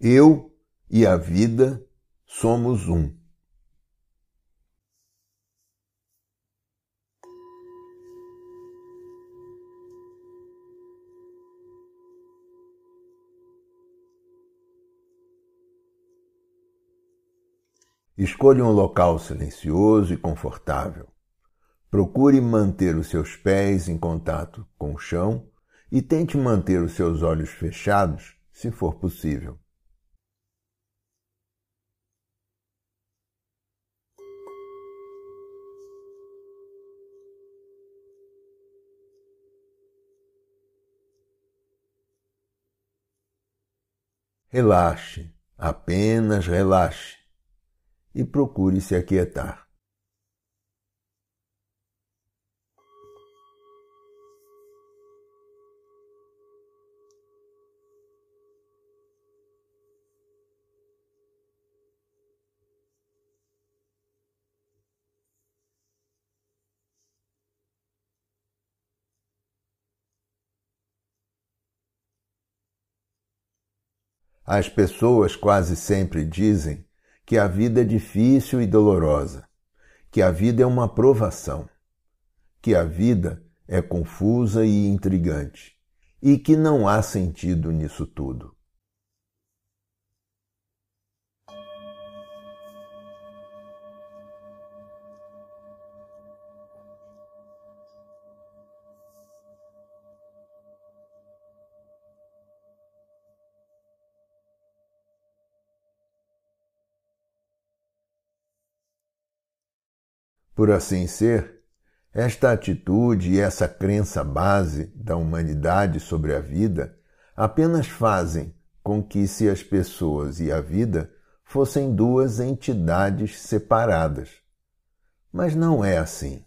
Eu e a vida somos um. Escolha um local silencioso e confortável. Procure manter os seus pés em contato com o chão e tente manter os seus olhos fechados, se for possível. Relaxe, apenas relaxe e procure se aquietar. As pessoas quase sempre dizem que a vida é difícil e dolorosa, que a vida é uma provação, que a vida é confusa e intrigante e que não há sentido nisso tudo. Por assim ser, esta atitude e essa crença base da humanidade sobre a vida apenas fazem com que se as pessoas e a vida fossem duas entidades separadas. Mas não é assim.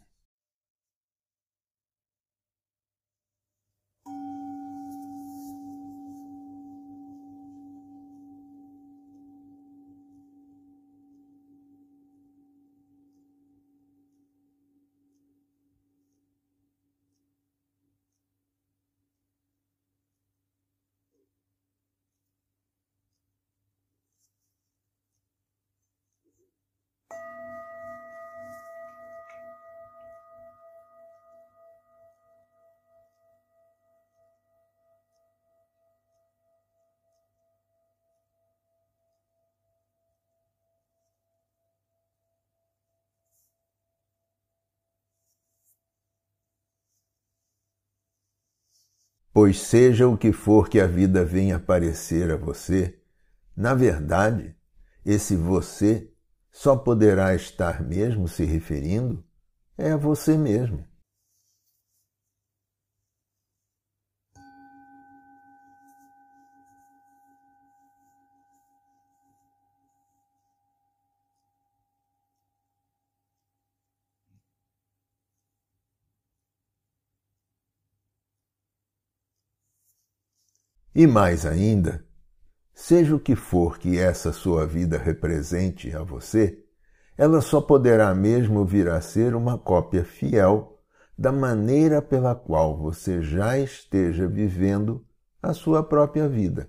Pois seja o que for que a vida venha aparecer a você, na verdade, esse você só poderá estar mesmo se referindo é a você mesmo. E mais ainda, seja o que for que essa sua vida represente a você, ela só poderá mesmo vir a ser uma cópia fiel da maneira pela qual você já esteja vivendo a sua própria vida.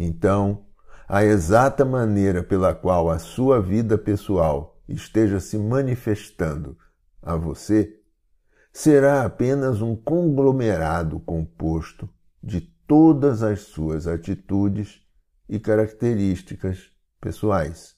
Então, a exata maneira pela qual a sua vida pessoal esteja se manifestando a você será apenas um conglomerado composto de todas as suas atitudes e características pessoais.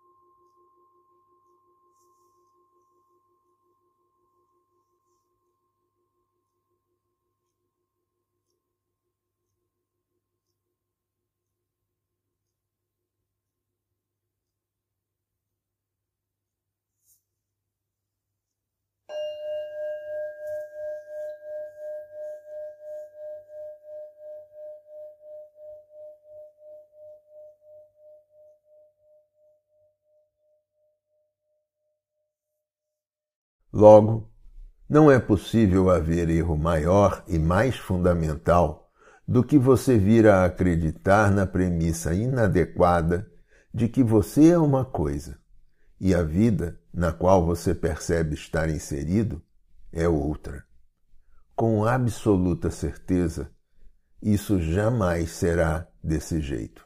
Logo, não é possível haver erro maior e mais fundamental do que você vir a acreditar na premissa inadequada de que você é uma coisa e a vida na qual você percebe estar inserido é outra. Com absoluta certeza, isso jamais será desse jeito.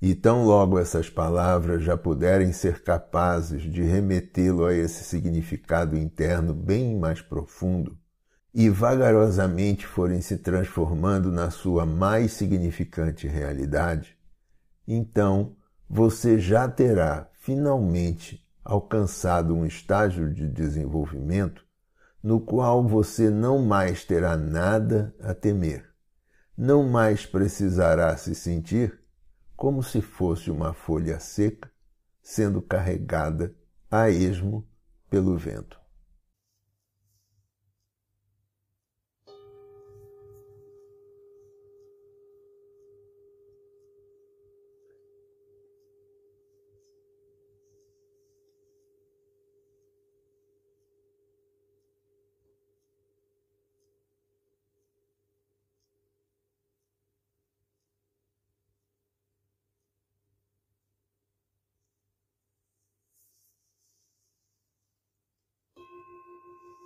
E tão logo essas palavras já puderem ser capazes de remetê-lo a esse significado interno bem mais profundo, e vagarosamente forem se transformando na sua mais significante realidade, então você já terá finalmente alcançado um estágio de desenvolvimento no qual você não mais terá nada a temer, não mais precisará se sentir como se fosse uma folha seca sendo carregada a esmo pelo vento.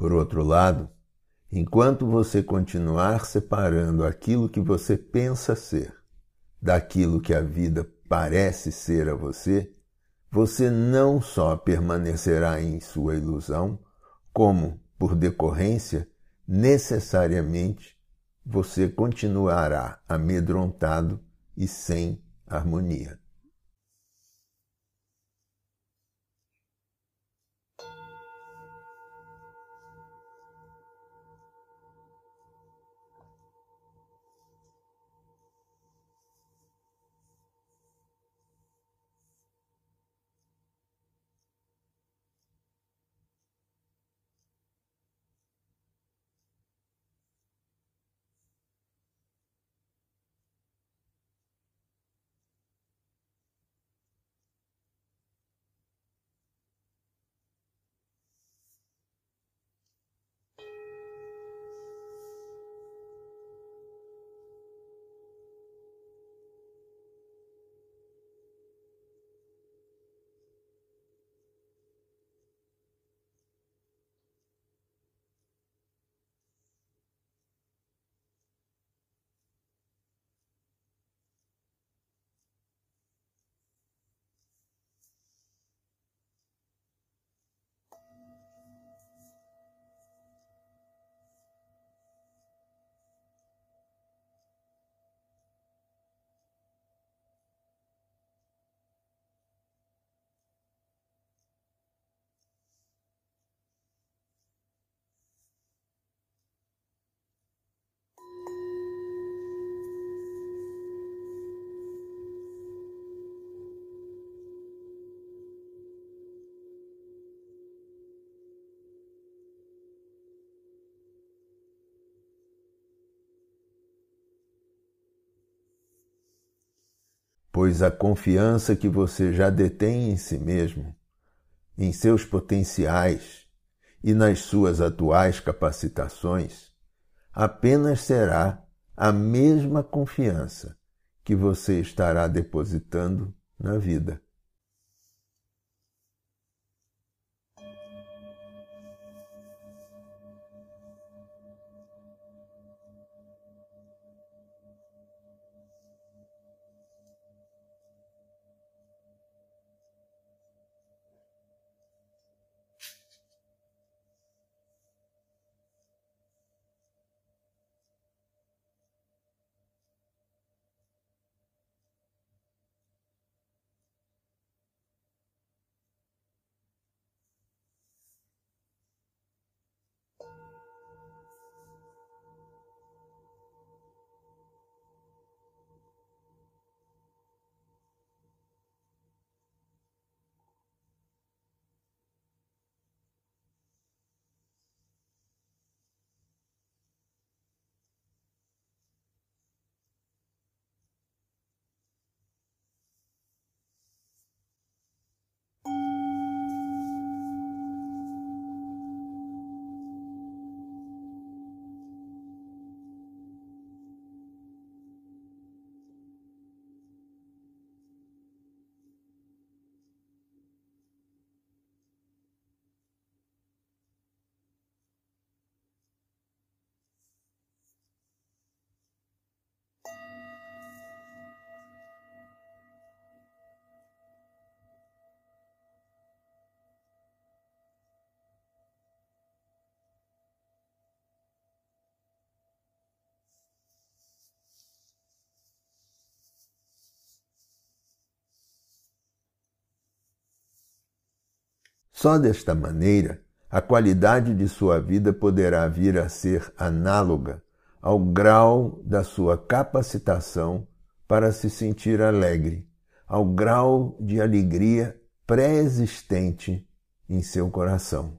Por outro lado, enquanto você continuar separando aquilo que você pensa ser daquilo que a vida parece ser a você, você não só permanecerá em sua ilusão, como, por decorrência, necessariamente você continuará amedrontado e sem harmonia. Pois a confiança que você já detém em si mesmo, em seus potenciais e nas suas atuais capacitações, apenas será a mesma confiança que você estará depositando na vida. Só desta maneira, a qualidade de sua vida poderá vir a ser análoga ao grau da sua capacitação para se sentir alegre, ao grau de alegria pré-existente em seu coração.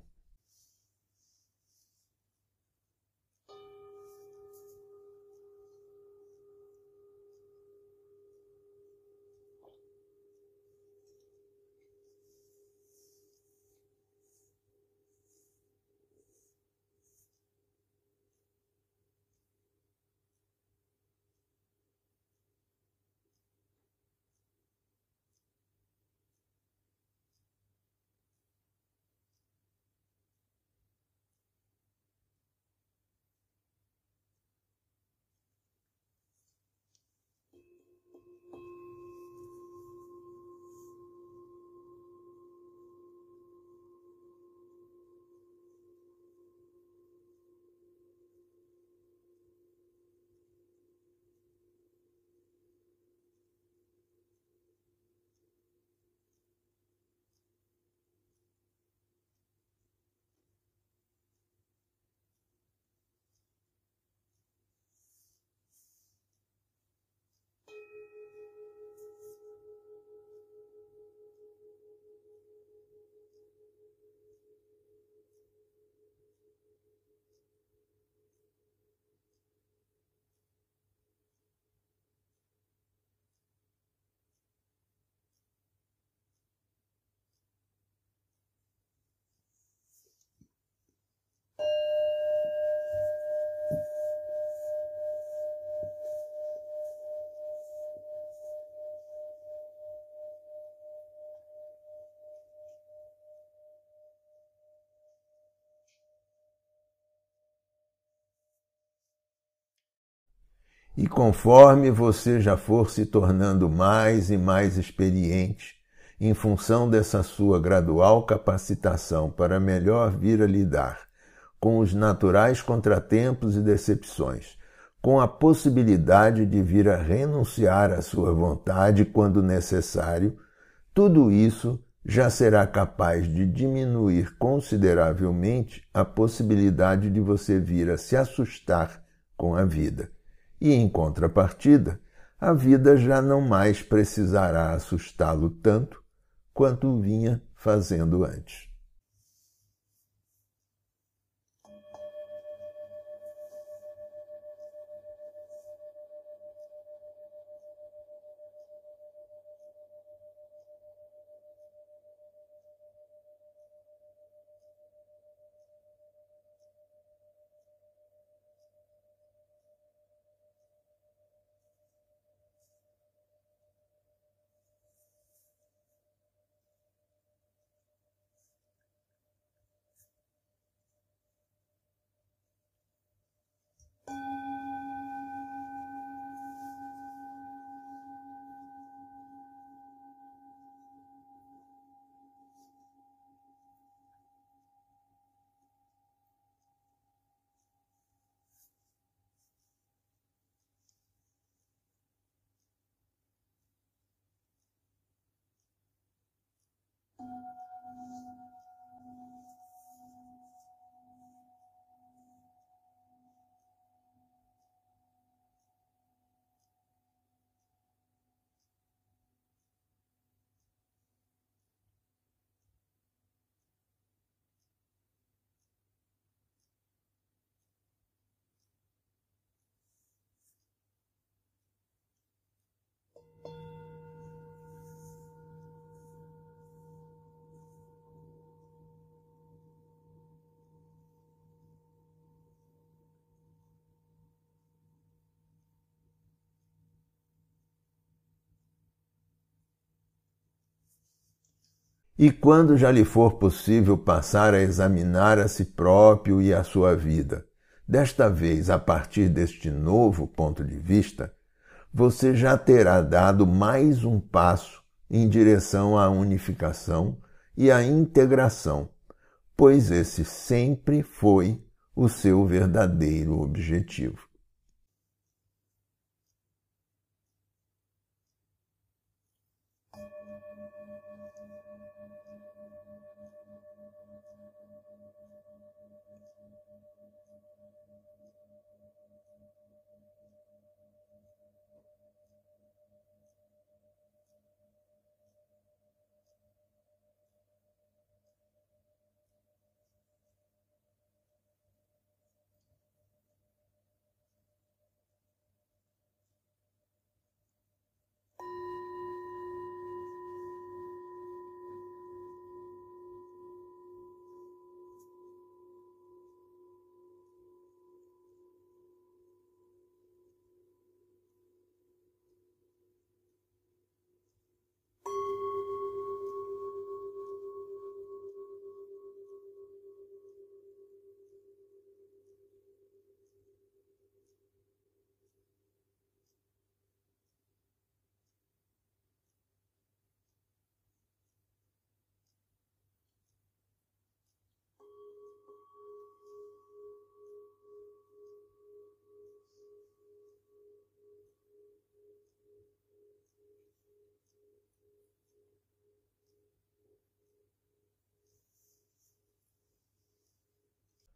E conforme você já for se tornando mais e mais experiente, em função dessa sua gradual capacitação para melhor vir a lidar com os naturais contratempos e decepções, com a possibilidade de vir a renunciar à sua vontade quando necessário, tudo isso já será capaz de diminuir consideravelmente a possibilidade de você vir a se assustar com a vida e, em contrapartida, a vida já não mais precisará assustá-lo tanto quanto vinha fazendo antes. E quando já lhe for possível passar a examinar a si próprio e a sua vida, desta vez a partir deste novo ponto de vista, você já terá dado mais um passo em direção à unificação e à integração, pois esse sempre foi o seu verdadeiro objetivo.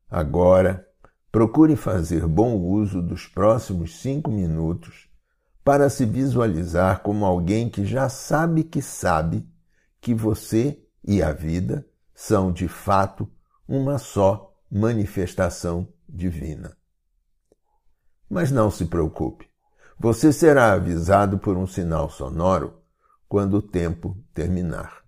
Agora, procure fazer bom uso dos próximos cinco minutos para se visualizar como alguém que já sabe que sabe que você e a vida são de fato uma só manifestação divina. Mas não se preocupe, você será avisado por um sinal sonoro quando o tempo terminar.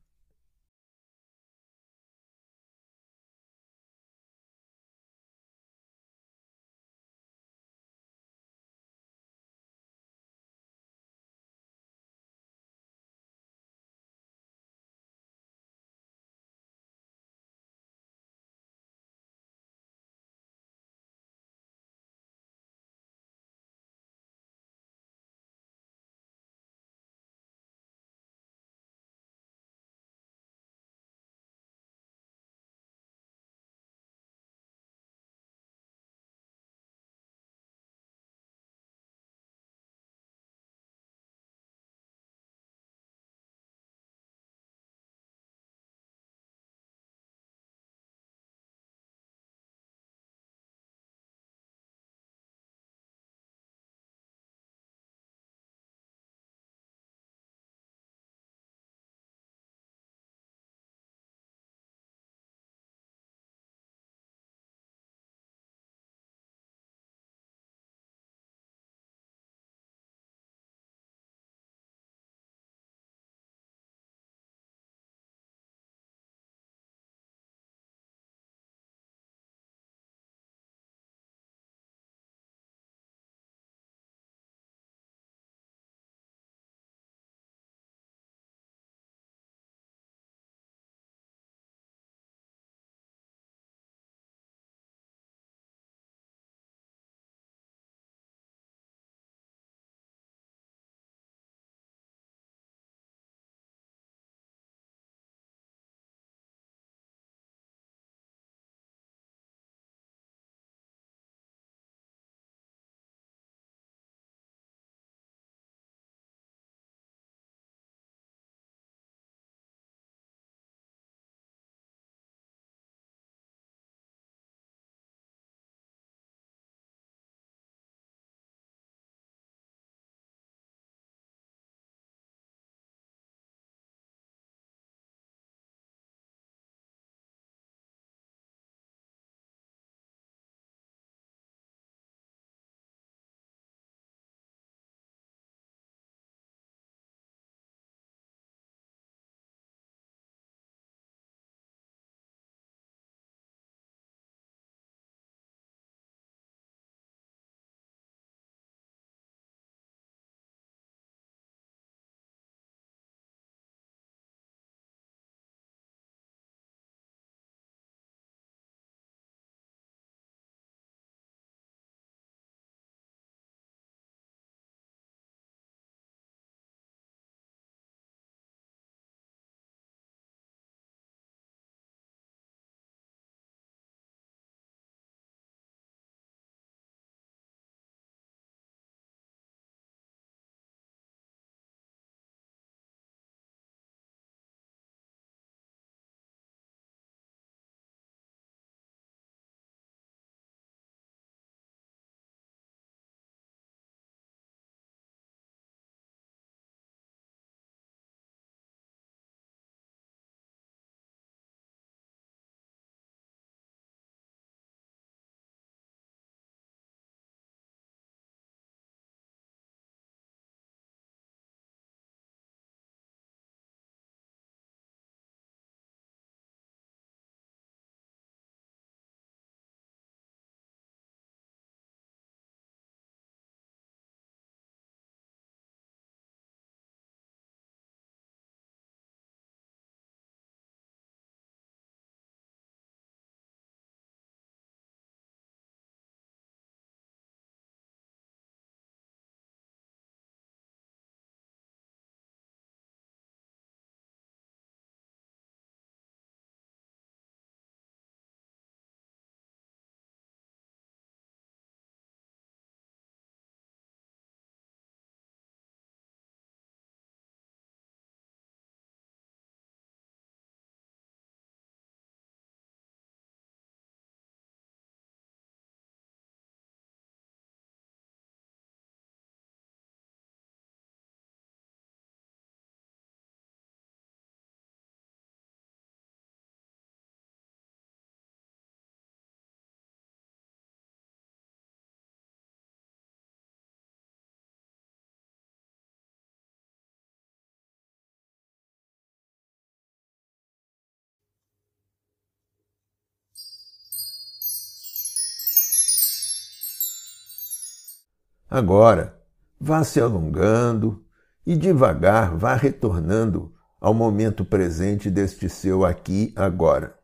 Agora, vá se alongando e devagar vá retornando ao momento presente deste seu aqui agora.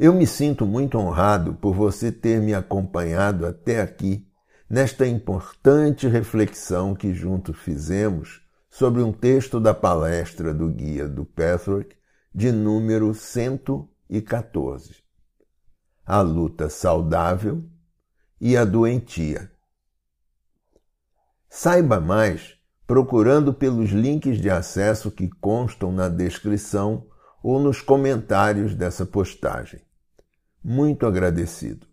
Eu me sinto muito honrado por você ter me acompanhado até aqui nesta importante reflexão que juntos fizemos sobre um texto da palestra do Guia do Pathwork de número 114. A luta saudável e a doentia. Saiba mais procurando pelos links de acesso que constam na descrição ou nos comentários dessa postagem muito agradecido.